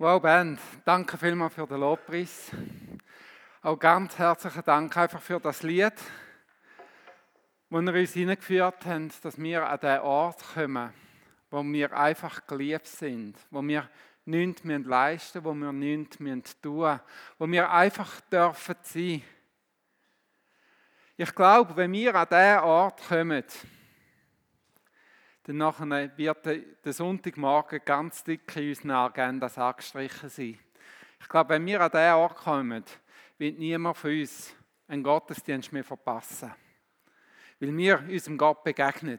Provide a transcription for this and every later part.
Wow, Band, danke vielmals für den Lobpreis. Auch ganz herzlichen Dank einfach für das Lied, wo ihr uns hineingeführt habt, dass wir an den Ort kommen, wo wir einfach geliebt sind, wo wir nichts leisten müssen, wo wir nichts tun müssen, wo wir einfach dürfen sein. Ich glaube, wenn wir an diesen Ort kommen, dann nachher wird der Sonntagmorgen ganz dick in unseren Agendas angestrichen sein. Ich glaube, wenn wir an diesen Ort kommen, wird niemand von uns einen Gottesdienst mehr verpassen. Weil wir unserem Gott begegnen.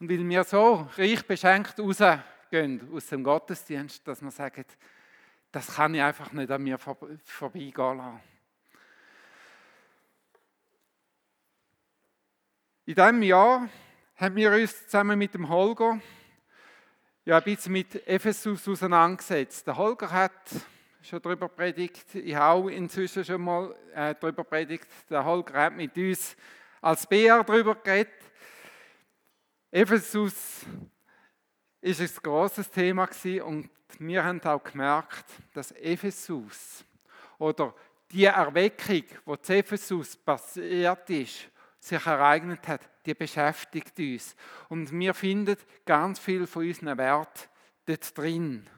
Und weil wir so reich beschenkt rausgehen aus dem Gottesdienst, dass wir sagen, das kann ich einfach nicht an mir vorbeigehen lassen. In diesem Jahr haben wir uns zusammen mit dem Holger ja, ein bisschen mit Ephesus auseinandergesetzt. Der Holger hat schon darüber predigt, ich habe auch inzwischen schon mal äh, darüber predigt. Der Holger hat mit uns als BR darüber geredet. Ephesus ist ein großes Thema gewesen und wir haben auch gemerkt, dass Ephesus oder die Erweckung, die zu Ephesus passiert ist, sich ereignet hat, die beschäftigt uns. Und wir finden ganz viel von unseren Wert dort drin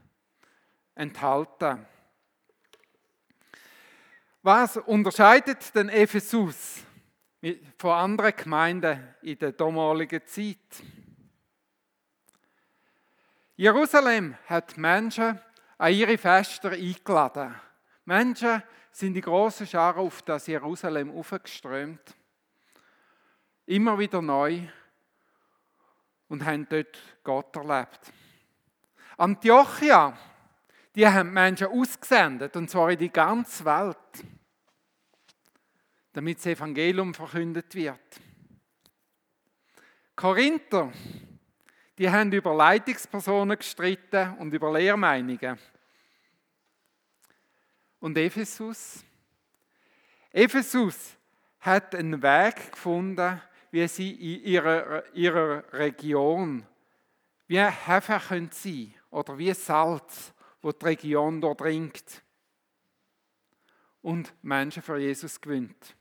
enthalten. Was unterscheidet den Ephesus von anderen Gemeinden in der damaligen Zeit? Jerusalem hat Menschen an ihre Feste eingeladen. Menschen sind die großen Scharen auf das Jerusalem aufgeströmt immer wieder neu und haben dort Gott erlebt. Antiochia, die haben Menschen ausgesendet, und zwar in die ganze Welt, damit das Evangelium verkündet wird. Korinther, die haben über Leitungspersonen gestritten und über Lehrmeinungen. Und Ephesus? Ephesus hat einen Weg gefunden, wie sie in ihrer, ihrer Region wie Hefe können sein oder wie Salz, wo die Region durchdringt und Menschen für Jesus gewinnt.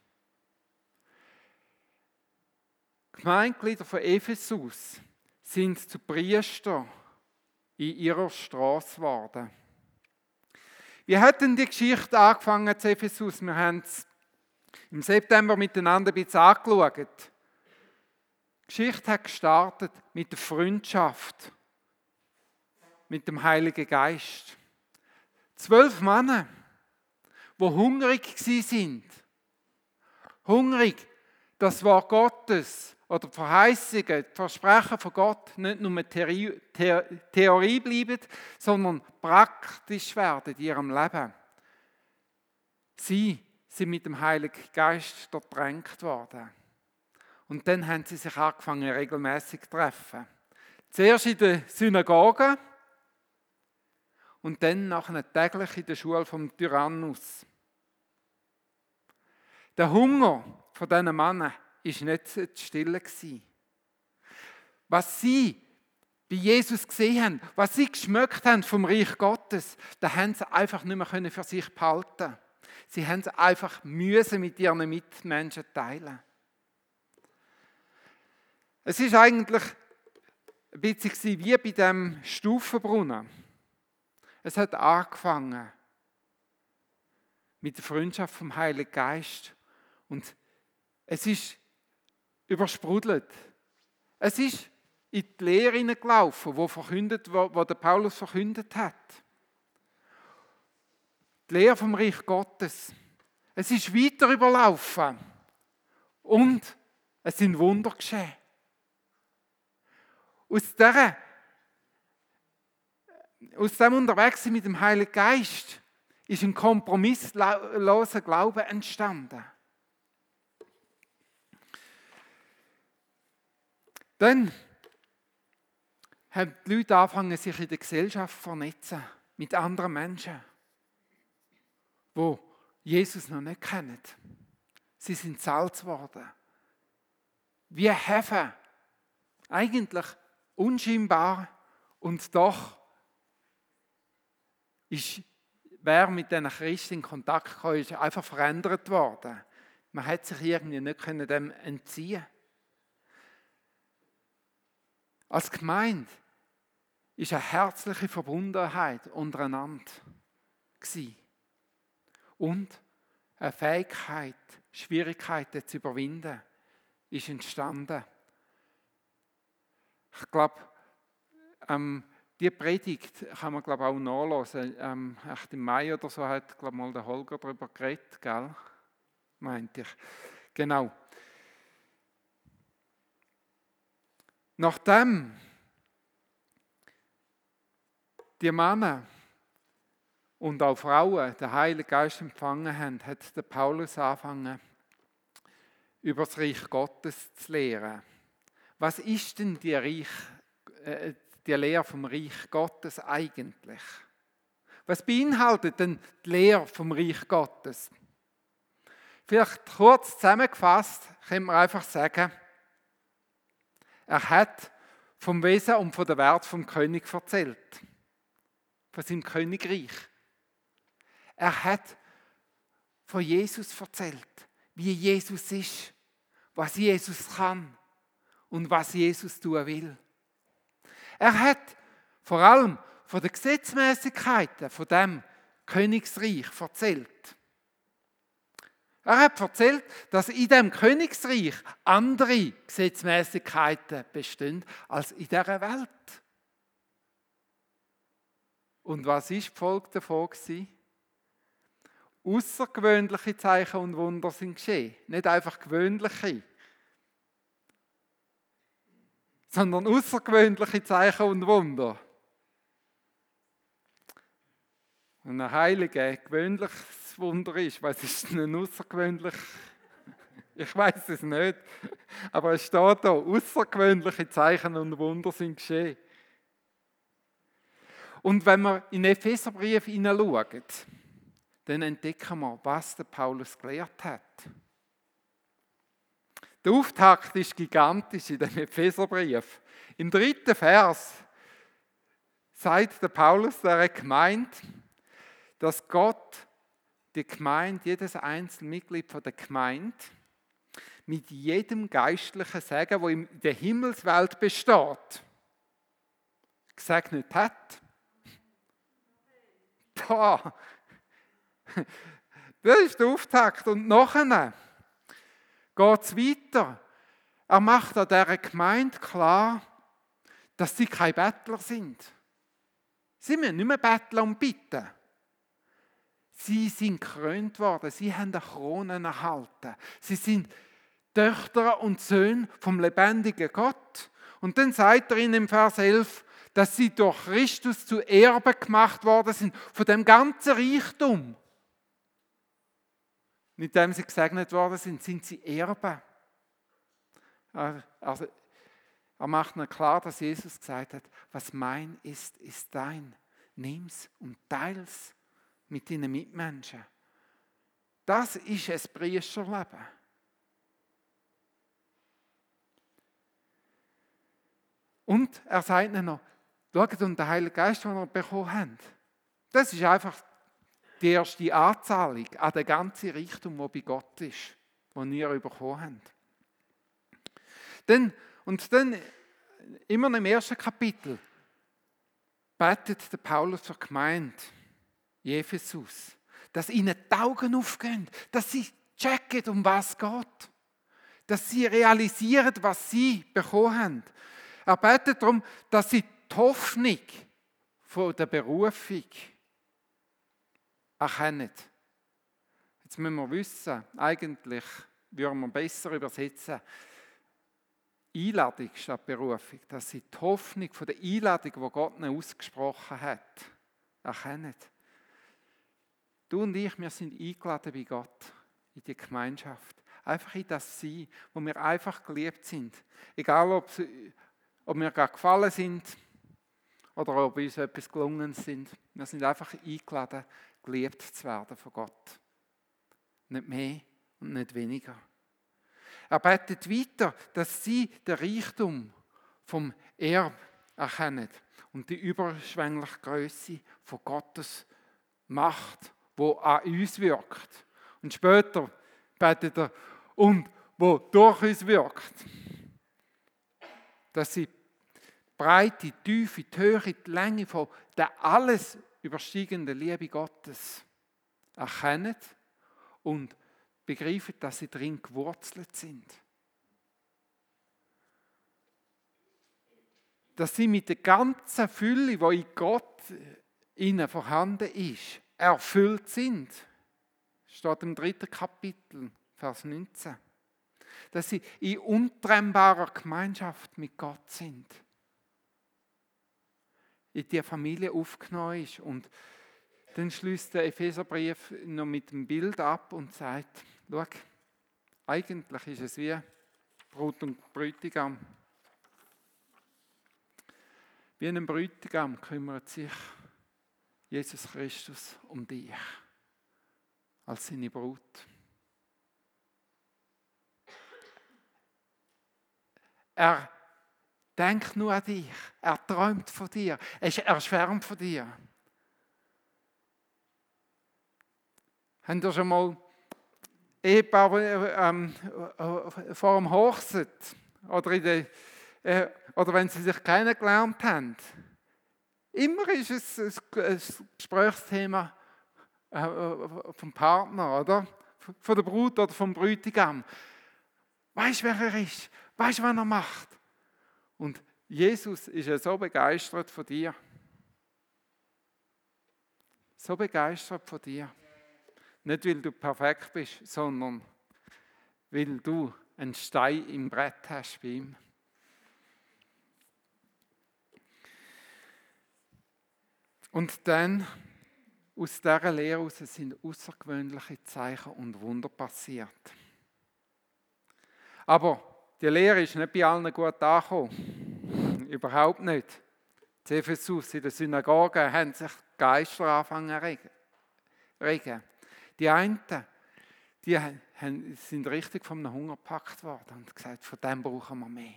Gemeinglieder von Ephesus sind zu Priester in ihrer Straße geworden. Wie hat denn die Geschichte angefangen zu Ephesus? Wir haben es im September miteinander ein bisschen angeschaut. Geschichte hat gestartet mit der Freundschaft mit dem Heiligen Geist. Zwölf Männer, wo hungrig sind, hungrig, das Wort Gottes oder die Verheißungen, die Versprechen von Gott nicht nur Theorie, Theorie bleiben, sondern praktisch werden in ihrem Leben. Sie sind mit dem Heiligen Geist dort drängt worden. Und dann haben sie sich angefangen, regelmäßig zu treffen. Zuerst in der Synagoge und dann nachher täglich in der Schule vom Tyrannus. Der Hunger von diesen Männern war nicht zu stillen. Was sie bei Jesus gesehen haben, was sie geschmeckt haben vom Reich Gottes, da haben sie einfach nicht mehr für sich behalten. Sie haben es einfach müssen mit ihren Mitmenschen teilen. Es ist eigentlich ein bisschen wie bei dem Stufenbrunnen. Es hat angefangen mit der Freundschaft vom Heiligen Geist und es ist übersprudelt. Es ist in die Lehre hineingelaufen, wo, verkündet, wo, wo der Paulus verkündet hat. Die Lehre vom Reich Gottes. Es ist weiter überlaufen und es sind Wunder geschehen. Aus, dieser, aus dem Unterwegssein mit dem Heiligen Geist ist ein kompromissloser Glaube entstanden. Dann haben die Leute angefangen, sich in der Gesellschaft zu vernetzen mit anderen Menschen, wo Jesus noch nicht kennen. Sie sind Salz geworden. Wie Hefe. Eigentlich unscheinbar und doch ist wer mit diesen Christen in Kontakt kam, ist einfach verändert worden. Man hat sich irgendwie nicht dem entziehen Als Gemeinde ist eine herzliche Verbundenheit untereinander gewesen. und eine Fähigkeit, Schwierigkeiten zu überwinden, ist entstanden. Ich glaube, ähm, die Predigt kann man glaube auch nachlesen. Ähm, echt im Mai oder so hat glaube mal der Holger darüber geredet, gell? Meinte ich. Genau. Nachdem die Männer und auch Frauen den Heiligen Geist empfangen haben, hat der Paulus angefangen, über das Reich Gottes zu lehren. Was ist denn die, Reich, äh, die Lehre vom Reich Gottes eigentlich? Was beinhaltet denn die Lehre vom Reich Gottes? Vielleicht kurz zusammengefasst können wir einfach sagen, er hat vom Wesen und von der Wert vom König erzählt. Von seinem Königreich. Er hat von Jesus erzählt, wie Jesus ist, was Jesus kann und was Jesus tun will. Er hat vor allem von den Gesetzmäßigkeiten von dem Königsreich erzählt. Er hat erzählt, dass in dem Königsreich andere Gesetzmäßigkeiten bestehen als in dieser Welt. Und was ist die Folge davon? Gewesen? Außergewöhnliche Zeichen und Wunder sind geschehen. Nicht einfach gewöhnliche, sondern außergewöhnliche Zeichen und Wunder. Und ein heiliger, gewöhnliches Wunder ist, was ist denn außergewöhnlich? Ich weiß es nicht. Aber es steht da, außergewöhnliche Zeichen und Wunder sind geschehen. Und wenn wir in den Epheserbrief hineinschauen, dann entdecken wir, was der Paulus gelehrt hat. Der Auftakt ist gigantisch in dem Epheserbrief. Im dritten Vers sagt der Paulus der Gemeinde, dass Gott die Gemeinde, jedes einzelne Mitglied von der Gemeinde, mit jedem geistlichen Segen, wo in der Himmelswelt besteht, gesegnet hat. Boah, das ist der Auftakt. Und nachher geht es weiter. Er macht an dieser Gemeinde klar, dass sie keine Bettler sind. Sie müssen nicht mehr betteln und bitten. Sie sind gekrönt worden, sie haben eine Krone erhalten. Sie sind Töchter und Söhne vom lebendigen Gott. Und dann sagt er ihnen im Vers 11, dass sie durch Christus zu Erben gemacht worden sind von dem ganzen Reichtum mit dem sie gesegnet worden sind, sind sie Erben. Also, er macht mir klar, dass Jesus gesagt hat, was mein ist, ist dein. Nimm's und teils mit deinen Mitmenschen. Das ist ein Priesterleben. Und er sagt ihnen noch, schaut, und der Heilige Geist, den wir bekommen haben, das ist einfach die erste Anzahlung an den ganzen Reichtum, der bei Gott ist, den ihr bekommen habt. Dann, und dann, immer im ersten Kapitel, betet der Paulus zur Gemeinde, Ephesus, dass ihnen die Augen aufgehen, dass sie checken, um was geht. Dass sie realisieren, was sie bekommen haben. Er betet darum, dass sie die Hoffnung von der Berufung erkennen. Jetzt müssen wir wissen, eigentlich würden wir besser übersetzen, Einladung statt Berufung, dass sie die Hoffnung von der Einladung, die Gott ihnen ausgesprochen hat, erkennen. Du und ich, wir sind eingeladen bei Gott in die Gemeinschaft. Einfach in das Sein, wo wir einfach geliebt sind. Egal, ob, ob wir gerade gefallen sind oder ob uns etwas gelungen sind. Wir sind einfach eingeladen, geliebt zu werden von Gott. Nicht mehr und nicht weniger. Er betet weiter, dass sie den Reichtum vom Erb erkennen und die überschwängliche Größe von Gottes Macht, wo an uns wirkt. Und später betet er, und wo durch uns wirkt. Dass sie Breite, die Tiefe, die Höhe, die Länge von der alles übersteigenden Liebe Gottes erkennen und begreifen, dass sie drin gewurzelt sind. Dass sie mit der ganzen Fülle, die in Gott ihnen vorhanden ist, erfüllt sind. Steht im dritten Kapitel, Vers 19. Dass sie in untrennbarer Gemeinschaft mit Gott sind. In die Familie aufgenommen ist. Und dann schließt der Epheserbrief noch mit dem Bild ab und sagt, schau, eigentlich ist es wie Brut und Bräutigam. Wie ein Bräutigam kümmert sich Jesus Christus um dich als seine Brut. Er denkt nur an dich. Er träumt von dir. Er schwärmt von dir. Habt ihr schon mal Ehepaar ähm, äh, vor dem Hochzeit oder, der, äh, oder wenn sie sich kennengelernt haben? Immer ist es ein Gesprächsthema äh, vom Partner, oder? Von der Brut oder vom Bräutigam. Weißt du, wer er ist? Weißt du, was er macht? Und Jesus ist ja so begeistert von dir. So begeistert von dir. Nicht, weil du perfekt bist, sondern weil du einen Stein im Brett hast bei ihm. Und dann, aus dieser Lehre heraus, sind außergewöhnliche Zeichen und Wunder passiert. Aber die Lehre ist nicht bei allen gut angekommen. Überhaupt nicht. In Ephesus, in der Synagoge, haben sich Geister angefangen zu regen. Die einen, die sind richtig vom Hunger gepackt worden und gesagt, von dem brauchen wir mehr.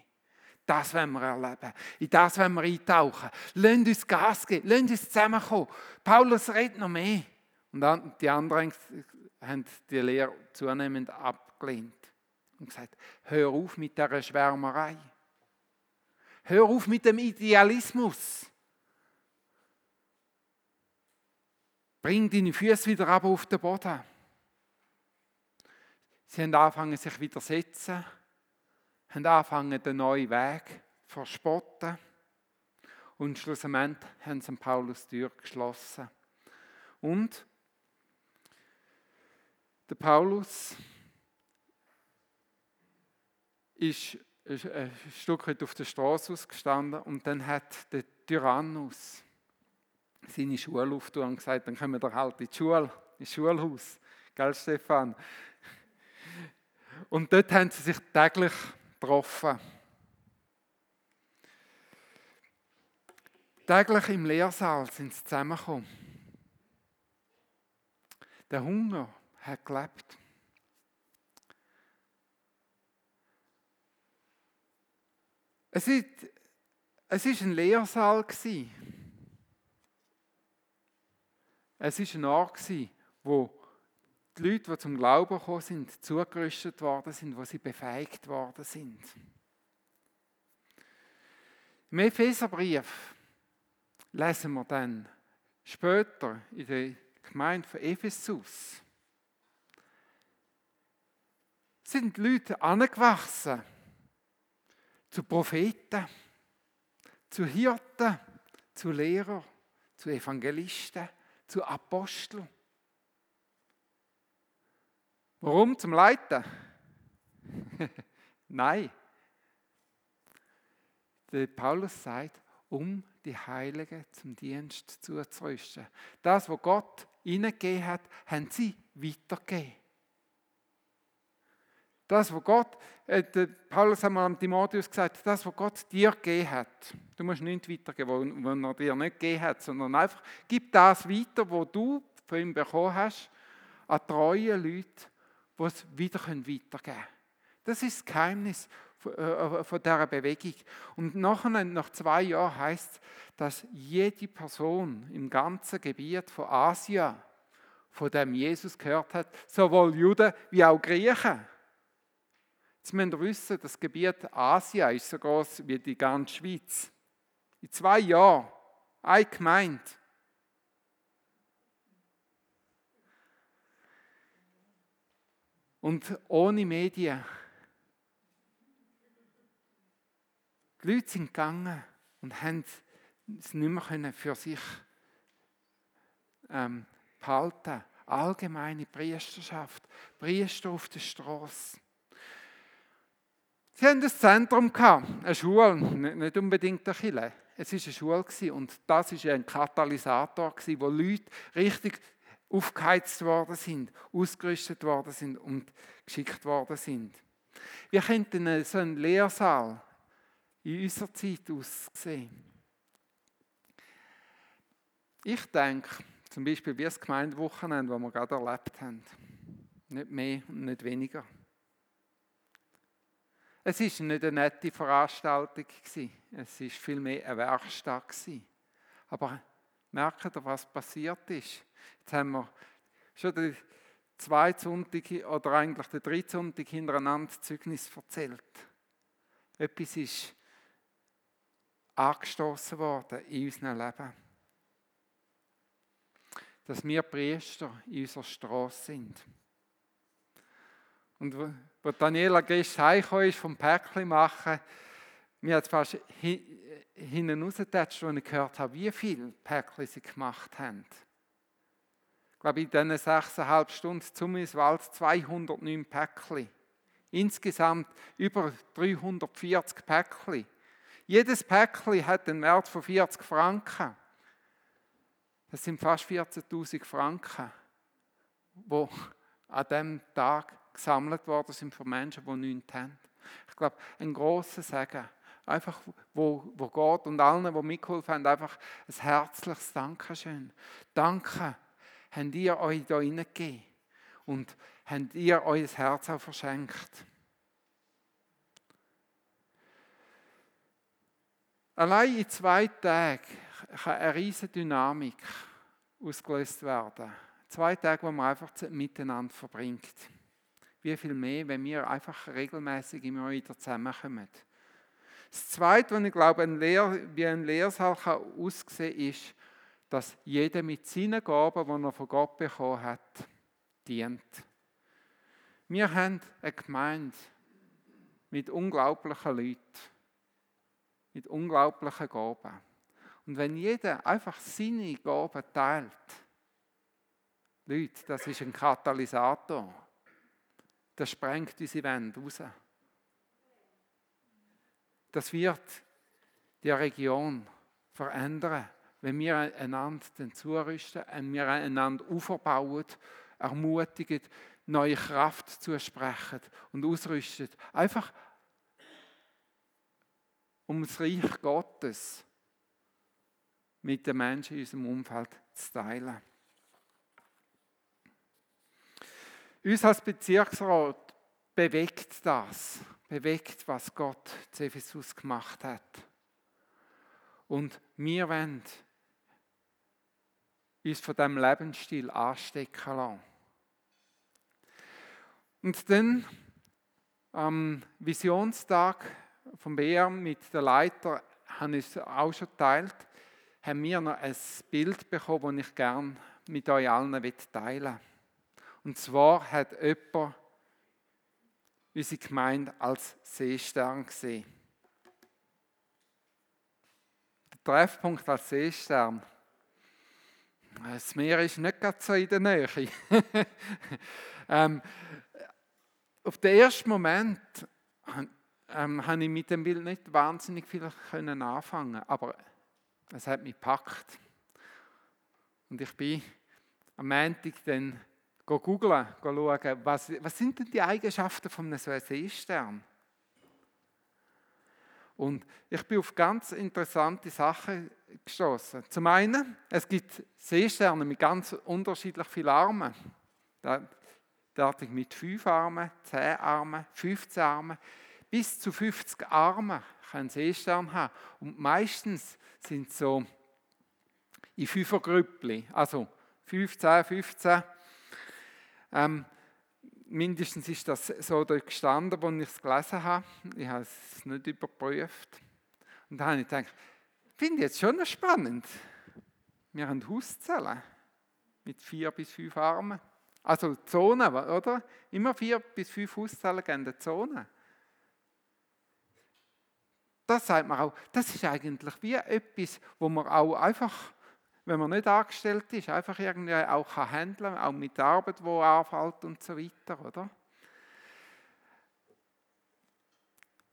Das wollen wir erleben. In das wollen wir eintauchen. Lasst uns Gas geben. Lasst uns zusammenkommen. Paulus redet noch mehr. Und die anderen haben die Lehre zunehmend abgelehnt. Und gesagt, hör auf mit dieser Schwärmerei. Hör auf mit dem Idealismus. Bring deine Füße wieder ab auf den Boden. Sie haben angefangen, sich widersetzen haben angefangen, den neuen Weg zu verspotten. Und schlussendlich haben sie Paulus die Tür geschlossen. Und der Paulus ist ein Stück weit auf der Straße ausgestanden und dann hat der Tyrannus seine Schule aufgetan und gesagt, dann kommen wir halt in die Schule, ins Schulhaus. Gell, Stefan? Und dort haben sie sich täglich getroffen. Täglich im Lehrsaal sind sie zusammengekommen. Der Hunger hat gelebt. Es war es ist ein Lehrsaal. Es war ein Ort, wo die Leute, die zum Glauben gekommen sind, zugerüstet worden sind, wo sie befähigt worden sind. Im Epheserbrief lesen wir dann später in der Gemeinde von Ephesus, sind die Leute angewachsen zu Propheten, zu Hirten, zu Lehrern, zu Evangelisten, zu Aposteln. Warum? Zum Leiten? Nein. Der Paulus sagt, um die Heiligen zum Dienst zuzurüsten. Das, was Gott ihnen gegeben hat, haben sie weitergegeben. Das, was Gott, äh, Paulus hat mal an Timotheus gesagt, das, was Gott dir gegeben hat, du musst nicht weitergeben, was er dir nicht gegeben hat, sondern einfach gib das weiter, was du von ihm bekommen hast, an treue Leute, die es wieder weitergeben können. Das ist das Geheimnis von, von dieser Bewegung. Und nachher, nach zwei Jahren heißt es, dass jede Person im ganzen Gebiet von Asien von dem Jesus gehört hat, sowohl Juden wie auch Griechen. Jetzt müsst ihr wissen, das Gebiet Asien ist so groß wie die ganze Schweiz. In zwei Jahren, eine Gemeinde. Und ohne Medien. Die Leute sind gegangen und haben es nicht mehr für sich ähm, behalten. Allgemeine Priesterschaft, Priester auf der Straße. Sie haben ein Zentrum eine Schule, nicht unbedingt eine Kirche. Es war eine Schule und das war ein Katalysator, wo Leute richtig aufgeheizt worden sind, ausgerüstet worden sind und geschickt worden sind. Wir könnten so einen Lehrsaal in unserer Zeit aussehen. Ich denke, zum Beispiel wie das Gemeindewochenende, das wir gerade erlebt haben. Nicht mehr und nicht weniger. Es war nicht eine nette Veranstaltung, es war vielmehr eine Werkstatt. Aber merkt ihr, was passiert ist? Jetzt haben wir schon den zweiten Sonntag oder eigentlich den dritten Sonntag hintereinander Zeugnis erzählt. Etwas ist angestoßen worden in unserem Leben. Dass wir Priester in unserer Straße sind. Und wo Daniela gestern heimgekommen ist vom Päckchen machen, mir hat fast hinten rausgetatscht, als ich gehört habe, wie viele Päckchen sie gemacht haben. Ich glaube, in diesen sechseinhalb Stunden zum Wald 209 Päckchen. Insgesamt über 340 Päckchen. Jedes Päckchen hat einen Wert von 40 Franken. Das sind fast 14.000 Franken, die an diesem Tag gesammelt worden sind von Menschen, die nichts haben. Ich glaube, ein grosser Segen, einfach wo, wo Gott und allen, die mitgeholfen haben, einfach ein herzliches Dankeschön. Danke, habt ihr euch da hineingegeben und habt ihr euer Herz auch verschenkt. Allein in zwei Tagen kann eine riesige Dynamik ausgelöst werden. Zwei Tage, wo man einfach miteinander verbringt wie viel mehr, wenn wir einfach regelmäßig immer wieder zusammenkommen. Das Zweite, was ich glaube, ein Lehr, wie ein Lehrsaal kann aussehen kann, ist, dass jeder mit seinen Gaben, die er von Gott bekommen hat, dient. Wir haben eine Gemeinde mit unglaublichen Leuten, mit unglaublichen Gaben. Und wenn jeder einfach seine Gaben teilt, Leute, das ist ein Katalysator das sprengt unsere Wände raus. Das wird die Region verändern, wenn wir einander zurüsten, wenn wir einander aufbauen, ermutigen, neue Kraft zusprechen und ausrüsten. Einfach um das Reich Gottes mit den Menschen in unserem Umfeld zu teilen. Uns als Bezirksrat bewegt das, bewegt, was Gott zu Ephesus gemacht hat. Und wir wollen uns von diesem Lebensstil anstecken lassen. Und dann am Visionstag vom BR mit der Leiter habe ich es auch schon geteilt, haben wir noch ein Bild bekommen, das ich gerne mit euch allen teilen möchte. Und zwar hat jemand unsere Gemeinde als Seestern gesehen. Der Treffpunkt als Seestern. Das Meer ist nicht ganz so in der Nähe. ähm, auf den ersten Moment ähm, habe ich mit dem Bild nicht wahnsinnig viel können anfangen, aber es hat mich gepackt. Und ich bin am Montag dann Go googlen, go schauen, was, was sind denn die Eigenschaften von einem Seestern? Und ich bin auf ganz interessante Sachen gestoßen. Zum einen, es gibt Seesterne mit ganz unterschiedlich vielen Armen. Derartig mit fünf Armen, zehn Armen, 15 Armen, bis zu 50 Arme kann Seestern haben. Und meistens sind so in Fünfergrüppli, also 15, 15. Ähm, mindestens ist das so dort gestanden, als ich es gelesen habe. Ich habe es nicht überprüft. Und da habe ich gedacht, finde ich jetzt schon spannend. Wir haben Hauszellen mit vier bis fünf Armen. Also Zonen, oder? Immer vier bis fünf Hauszellen geben eine Zone. Das sagt man auch, das ist eigentlich wie etwas, wo man auch einfach, wenn man nicht angestellt ist, einfach irgendwie auch kann handeln, auch mit der Arbeit, die anfällt und so weiter, oder?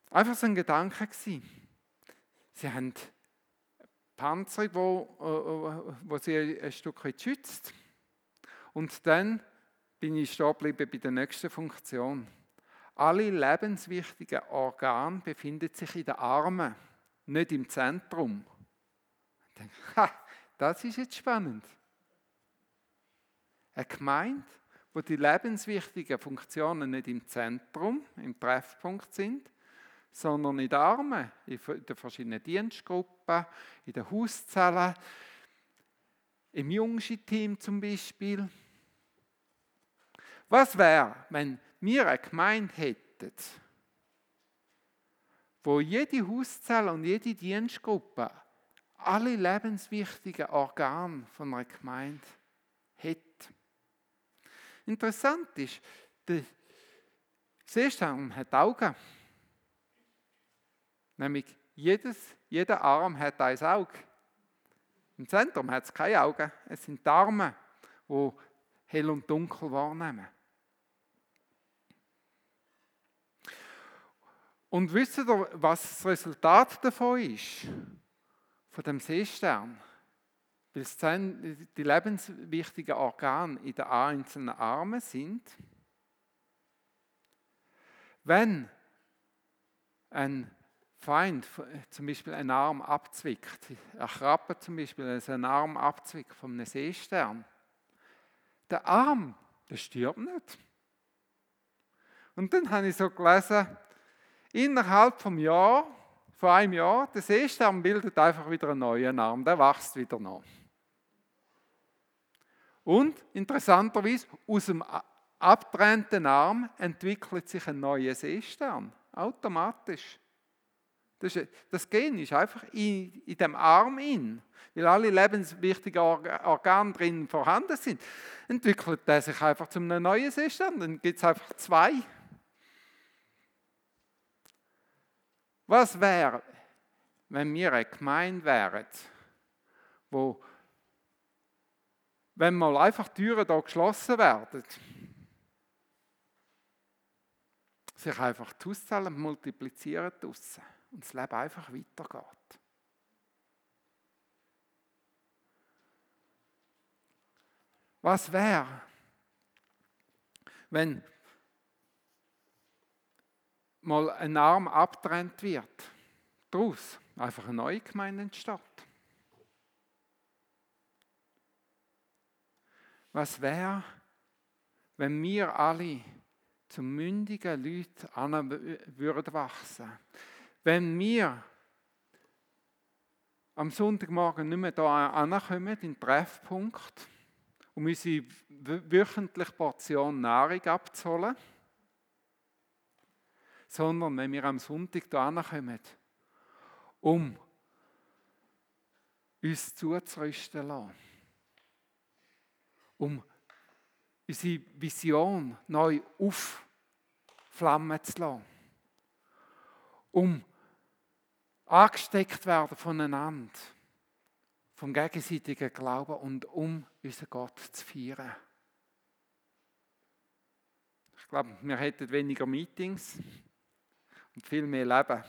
Einfach so ein Gedanke gewesen. Sie haben Panzerung, wo, äh, wo sie ein Stück weit schützt. Und dann bin ich stehen geblieben bei der nächsten Funktion. Alle lebenswichtigen Organe befinden sich in den Armen, nicht im Zentrum. Ich denke, ha, das ist jetzt spannend. Eine Gemeinde, wo die lebenswichtigen Funktionen nicht im Zentrum, im Treffpunkt sind, sondern in den Armen, in den verschiedenen Dienstgruppen, in den Hauszellen, im Jungschi-Team zum Beispiel. Was wäre, wenn wir eine Gemeinde hätten, wo jede Hauszelle und jede Dienstgruppe alle lebenswichtigen Organe von einer Gemeinde hat? Interessant ist, der Seestern hat Augen. Nämlich jedes, jeder Arm hat ein Auge. Im Zentrum hat es keine Augen. Es sind die Arme, die hell und dunkel wahrnehmen. Und wisst ihr, was das Resultat davon ist? Von dem Seestern? Weil es die lebenswichtigen Organe in den einzelnen Armen sind. Wenn ein Feind zum Beispiel einen Arm abzwickt, ein Krabbe zum Beispiel einen Arm abzwickt von einem Seestern, der Arm, der stirbt nicht. Und dann habe ich so gelesen, innerhalb vom Jahr, von einem Jahr, der Seestern bildet einfach wieder einen neuen Arm, der wächst wieder noch. Und interessanterweise, aus dem abgetrennten Arm entwickelt sich ein neuer Seestern, automatisch. Das, das Gen ist einfach in, in dem Arm in, weil alle lebenswichtigen Organe drin vorhanden sind, entwickelt er sich einfach zu einem neuen Seestern. Dann gibt es einfach zwei. Was wäre, wenn wir eine Gemeinde wären, wo, wenn mal einfach Türen da geschlossen werden, sich einfach die Auszahlen multiplizieren draussen und das Leben einfach weitergeht. Was wäre, wenn mal ein Arm abtrennt wird, daraus einfach eine neue Gemeinde entsteht. Was wäre, wenn wir alle zu mündigen Leuten würden wachsen? Wenn wir am Sonntagmorgen nicht mehr hier ankommen, in den Treffpunkt, um unsere wöchentliche Portion Nahrung abzuholen, sondern wenn wir am Sonntag hierher kommen, um uns zuzurüsten lassen, um unsere Vision neu aufflammen zu lassen, um angesteckt werden voneinander, vom gegenseitigen Glauben und um unseren Gott zu feiern. Ich glaube, wir hätten weniger Meetings und viel mehr Leben.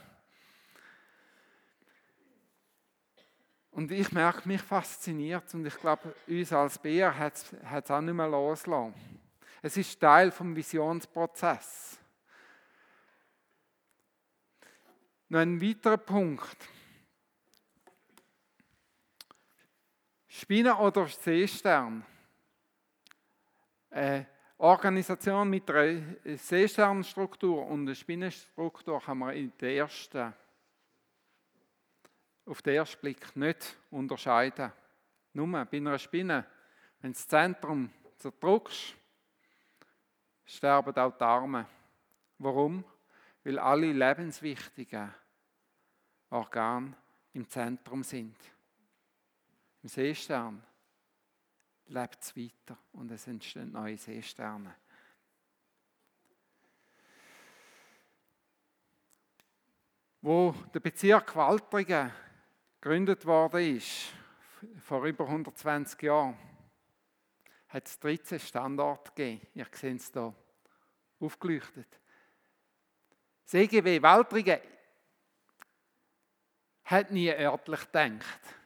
Und ich merke, mich fasziniert und ich glaube, uns als Bär hat es auch nicht mehr losgelassen. Es ist Teil vom Visionsprozess. Noch ein weiterer Punkt. Spinne oder Seestern. Äh, Organisation mit einer Seesternstruktur und einer Spinnenstruktur kann man in der ersten, auf den ersten Blick nicht unterscheiden. Nur bei einer Spinne, wenn das Zentrum zerdrückst, sterben auch die Arme. Warum? Weil alle lebenswichtigen Organe im Zentrum sind. Im Seestern lebt es weiter und es entstehen neue Seesterne. Wo der Bezirk Waltrigen gegründet worden ist, vor über 120 Jahren, hat es 13 Standorte gegeben. Ihr seht es hier aufgeleuchtet. CGW Waltrigen hat nie örtlich gedacht.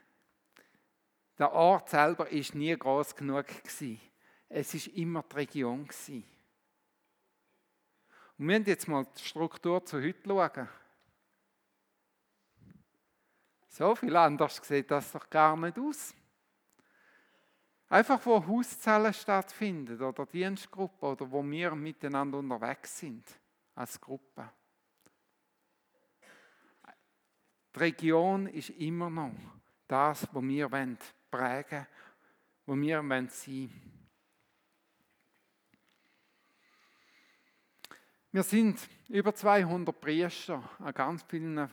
Der Ort selber ist nie groß genug gewesen. Es ist immer die Region gewesen. Und wir haben jetzt mal die Struktur zu heute schauen. So viel anders sieht das doch gar nicht aus. Einfach wo Hauszellen stattfinden oder Dienstgruppen oder wo wir miteinander unterwegs sind als Gruppe. Die Region ist immer noch das, was wir prägen wo wir sein wollen. Wir sind über 200 Priester an ganz vielen äh,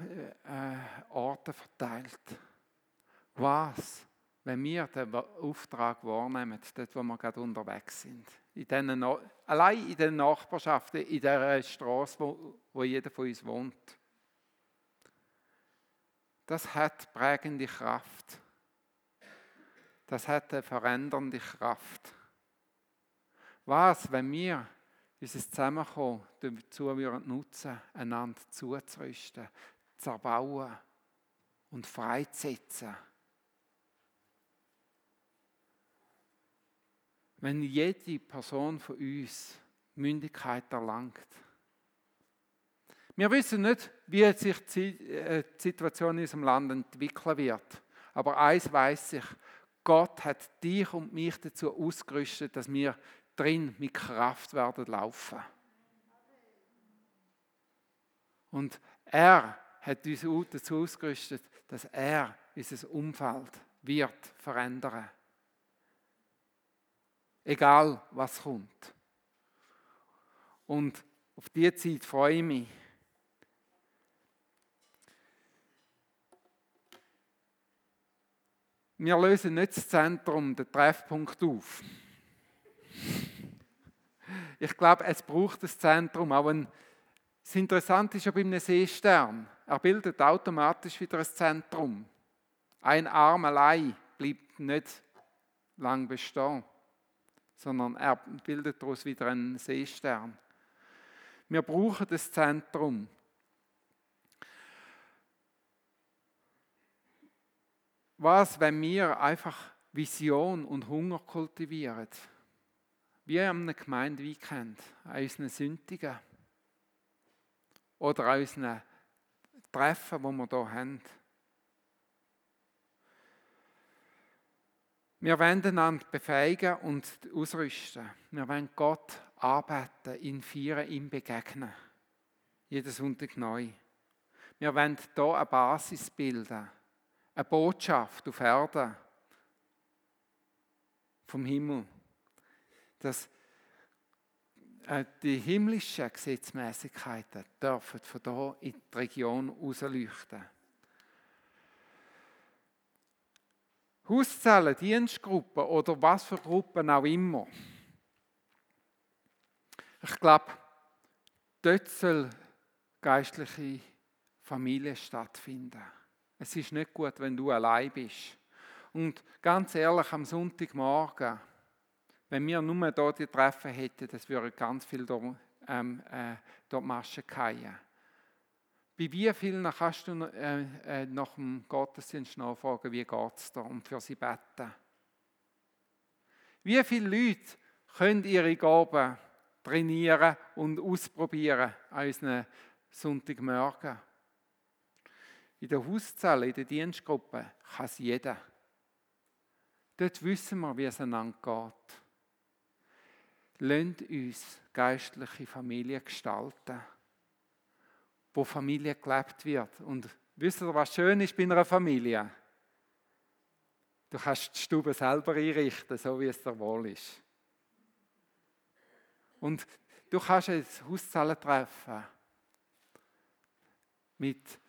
Orten verteilt. Was, wenn wir den Auftrag wahrnehmen, dort wo wir gerade unterwegs sind? In den, allein in den Nachbarschaften, in der Straße, wo, wo jeder von uns wohnt das hat prägende Kraft. Das hat eine verändernde Kraft. Was, wenn wir unser Zusammenkommen dazu nutzen, einander zuzurüsten, zu erbauen und freizusetzen? Wenn jede Person von uns Mündigkeit erlangt, wir wissen nicht, wie sich äh, die Situation in unserem Land entwickeln wird. Aber eins weiß ich, Gott hat dich und mich dazu ausgerüstet, dass wir drin mit Kraft werden laufen. Und er hat uns dazu ausgerüstet, dass er unser Umfeld wird verändern. Egal was kommt. Und auf diese Zeit freue ich mich. Wir lösen nicht das Zentrum, den Treffpunkt auf. Ich glaube, es braucht das Zentrum. Auch ein, das Interessante ist ja bei einem Seestern, er bildet automatisch wieder ein Zentrum. Ein Arm allein bleibt nicht lang bestehen, sondern er bildet daraus wieder einen Seestern. Wir brauchen das Zentrum. Was, wenn wir einfach Vision und Hunger kultivieren? Wie an einer Gemeinde wie kennt, an unseren Sündigen oder an unseren Treffen, die wir hier haben. Wir wollen einander befähigen und ausrüsten. Wir wollen Gott arbeiten, ihn feiern, ihm begegnen. Jeden Sonntag neu. Wir wollen hier eine Basis bilden eine Botschaft auf Erde vom Himmel, dass äh, die himmlischen Gesetzmäßigkeiten dürfen von hier in die Region rausleuchten. Hauszellen, Dienstgruppen oder was für Gruppen auch immer. Ich glaube, dort soll geistliche Familie stattfinden. Es ist nicht gut, wenn du allein bist. Und ganz ehrlich, am Sonntagmorgen, wenn wir nur dort die Treffen hätten, das würde ganz viel dort, ähm, äh, dort Maschen fallen. Bei wie vielen kannst du äh, äh, nach dem Gottesdienst nachfragen, wie geht es da und für sie beten? Wie viele Leute können ihre Gaben trainieren und ausprobieren an unseren Sonntagmorgen? In der Hauszelle, in der Dienstgruppe kann es jeder. Dort wissen wir, wie es einander geht. lasst uns geistliche Familie gestalten, wo Familie gelebt wird. Und wisst ihr, was schön ist bei einer Familie? Du kannst die Stube selber einrichten, so wie es dir wohl ist. Und du kannst ein treffen mit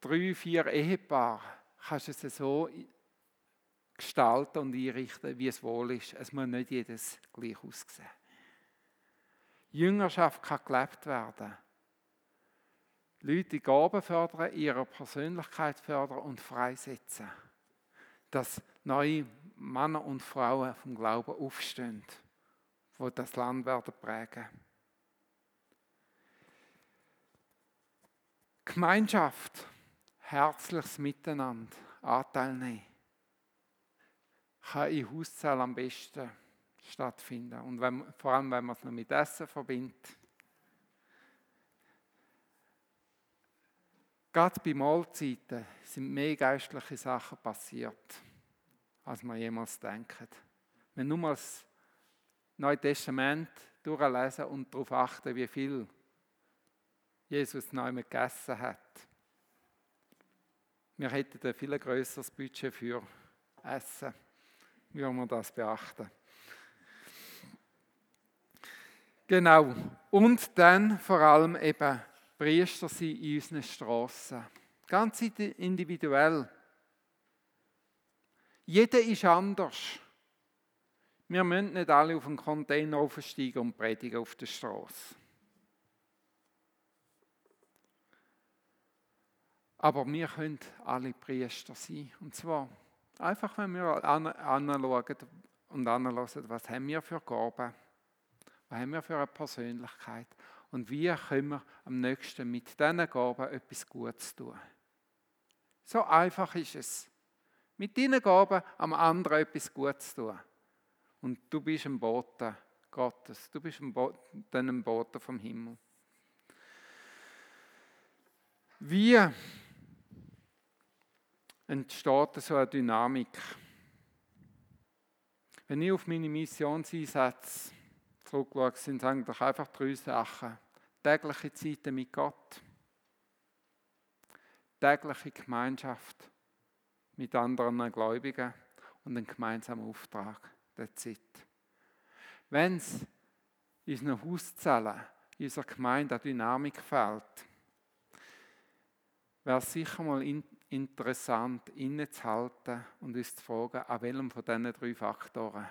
drei, vier Ehepaaren. Kannst du es so gestalten und einrichten, wie es wohl ist. Es muss nicht jedes gleich aussehen. Jüngerschaft kann gelebt werden. Leute die Gaben fördern, ihre Persönlichkeit fördern und freisetzen dass neue Männer und Frauen vom Glauben aufstehen, wo das Land werden prägen. Gemeinschaft, herzliches Miteinander, Anteil nehmen, kann in Hauszell am besten stattfinden. Und wenn, vor allem, wenn man es noch mit Essen verbindet. Gerade bei Mahlzeiten sind mehr geistliche Sachen passiert, als man jemals denkt. Wenn nur mal das Neue Testament durchlesen und darauf achten, wie viel Jesus neu gegessen hat. Wir hätten ein viel größeres Budget für Essen, wie wir das beachten. Genau. Und dann vor allem eben Priester sind in unseren Strassen. Ganz individuell. Jeder ist anders. Wir müssen nicht alle auf einen Container aufsteigen und predigen auf der Straße. Aber wir können alle Priester sein. Und zwar einfach, wenn wir anschauen und anschauen, was haben wir für Gaben, was haben wir für eine Persönlichkeit und wie können wir am nächsten mit diesen Gaben etwas Gutes tun. So einfach ist es. Mit deinen Gaben am anderen etwas Gutes tun. Und du bist ein Bote Gottes. Du bist ein Bote, ein Bote vom Himmel. Wie entsteht so eine Dynamik? Wenn ich auf meine Missionseinsätze zurückschaue, sind es eigentlich einfach drei Sachen. Tägliche Zeiten mit Gott, tägliche Gemeinschaft mit anderen Gläubigen und ein gemeinsamer Auftrag der Zeit. Wenn es in unseren Hauszellen, in unserer Gemeinde eine Dynamik fehlt, wäre es sicher mal in, interessant, innezuhalten und uns zu fragen, an welchem von diesen drei Faktoren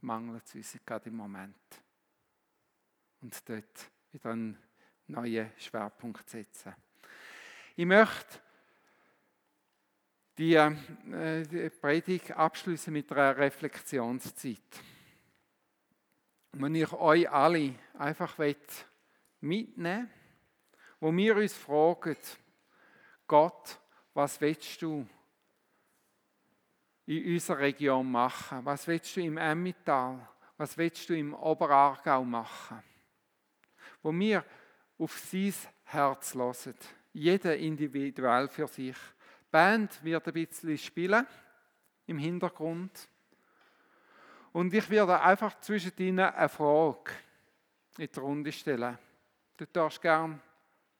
mangelt es uns gerade im Moment. Und dort wieder einen neuen Schwerpunkt setzen. Ich möchte die, äh, die Predigt abschließen mit einer Reflexionszeit. Wenn ich euch alle einfach mitnehmen wo wir uns fragen, Gott, was willst du in unserer Region machen? Was willst du im Emmental? Was willst du im Oberargau machen? Wo wir auf sein Herz hören, jeder individuell für sich. Die Band wird ein bisschen spielen im Hintergrund. Und ich werde einfach zwischen ihnen eine Frage in die Runde stellen. Du darfst gern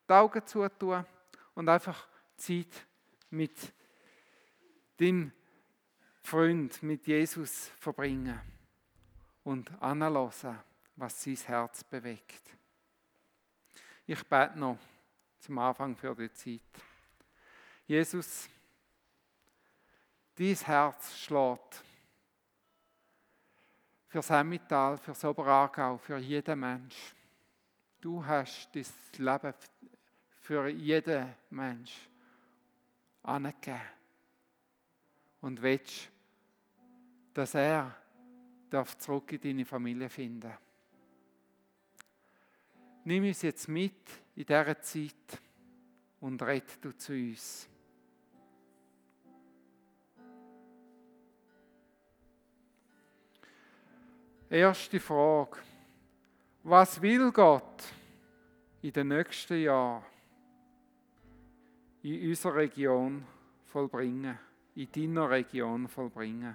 die Augen zutun und einfach Zeit mit dem Freund, mit Jesus verbringen und anlassen, was sein Herz bewegt. Ich bete noch zum Anfang für die Zeit. Jesus, dies Herz schlägt für Semmital, für Soberargau, für jeden Mensch. Du hast das Leben für jeden Mensch angegeben und willst, dass er darf zurück in deine Familie finden. Nimm uns jetzt mit in dieser Zeit und rett du zu uns. Erste Frage. Was will Gott in den nächsten Jahren in unserer Region vollbringen, in deiner Region vollbringen?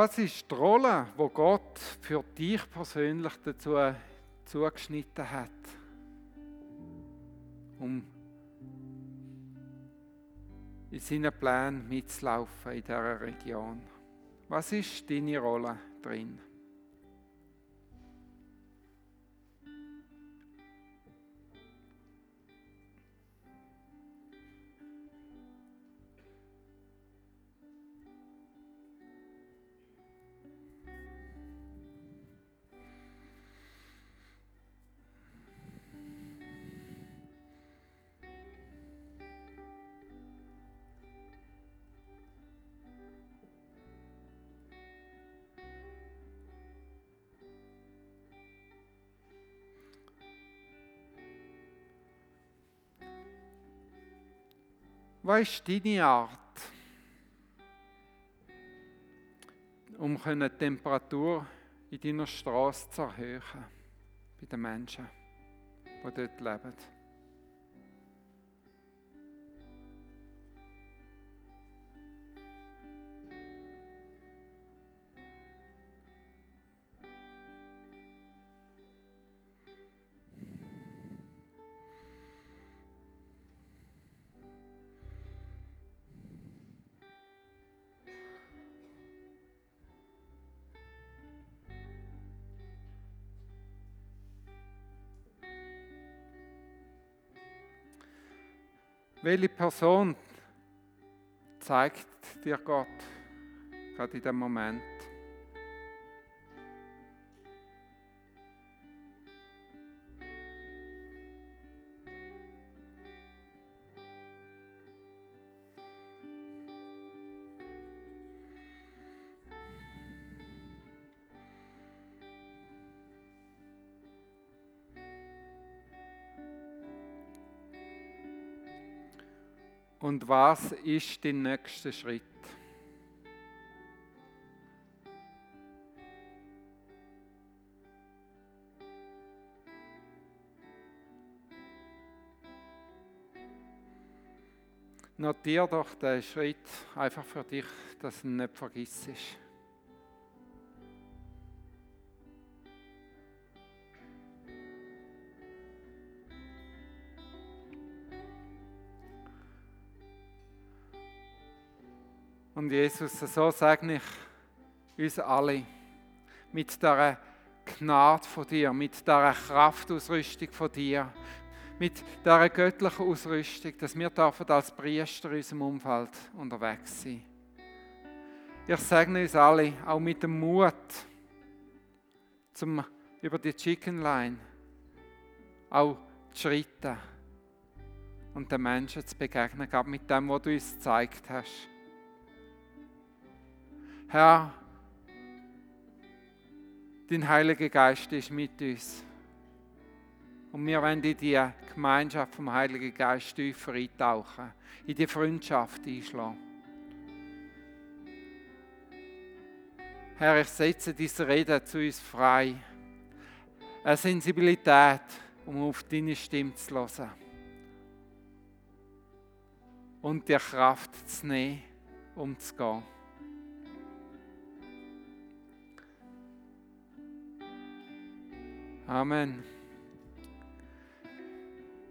Was ist die Rolle, wo Gott für dich persönlich dazu zugeschnitten hat, um in seinen Plänen mitzulaufen in dieser Region? Was ist deine Rolle drin? Was ist deine Art, um die Temperatur in deiner Straße zu erhöhen, bei den Menschen, die dort leben? Welche Person zeigt dir Gott gerade in dem Moment? Und was ist dein nächster Schritt? Notier doch den Schritt einfach für dich, dass du ihn nicht vergisst. Und Jesus, so segne ich uns alle mit dieser Gnade von dir, mit dieser Kraftausrüstung von dir, mit dieser göttlichen Ausrüstung, dass wir dürfen als Priester in unserem Umfeld unterwegs sein. Ich segne uns alle auch mit dem Mut, zum über die Chicken Line auch zu schreiten und den Menschen zu begegnen, gerade mit dem, was du uns gezeigt hast. Herr, dein Heiliger Geist ist mit uns. Und wir wollen in die Gemeinschaft vom Heiligen Geist tiefer eintauchen, in die Freundschaft einschlagen. Herr, ich setze diese Rede zu uns frei. Eine Sensibilität, um auf deine Stimme zu hören. Und dir Kraft zu nehmen, um zu gehen. Amen.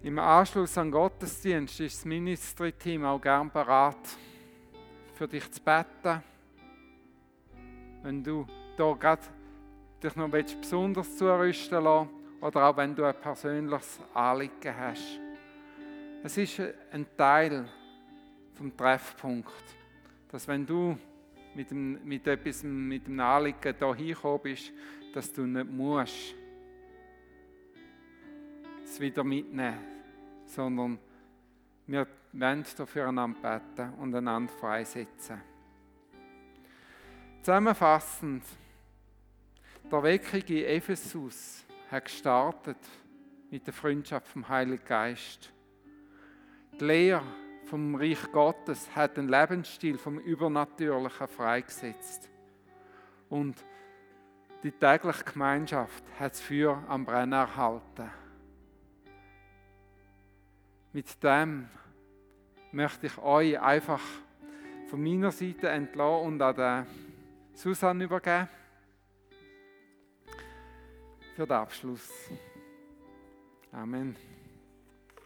Im Anschluss an Gottesdienst ist das Ministry-Team auch gern bereit, für dich zu beten. Wenn du da gerade dich noch besonders zurüsten lassen oder auch wenn du ein persönliches Anliegen hast. Es ist ein Teil vom Treffpunkt, dass wenn du mit, dem, mit etwas, mit dem Anliegen hier hingekommen bist, dass du nicht musst wieder mitnehmen, sondern wir wollen dafür einander beten und einander freisetzen. Zusammenfassend, der Weckung in Ephesus hat gestartet mit der Freundschaft vom Heiligen Geist. Die Lehre vom Reich Gottes hat den Lebensstil vom Übernatürlichen freigesetzt. Und die tägliche Gemeinschaft hat es für am Brennen erhalten. Mit dem möchte ich euch einfach von meiner Seite entlassen und an Susanne übergeben für den Abschluss. Amen.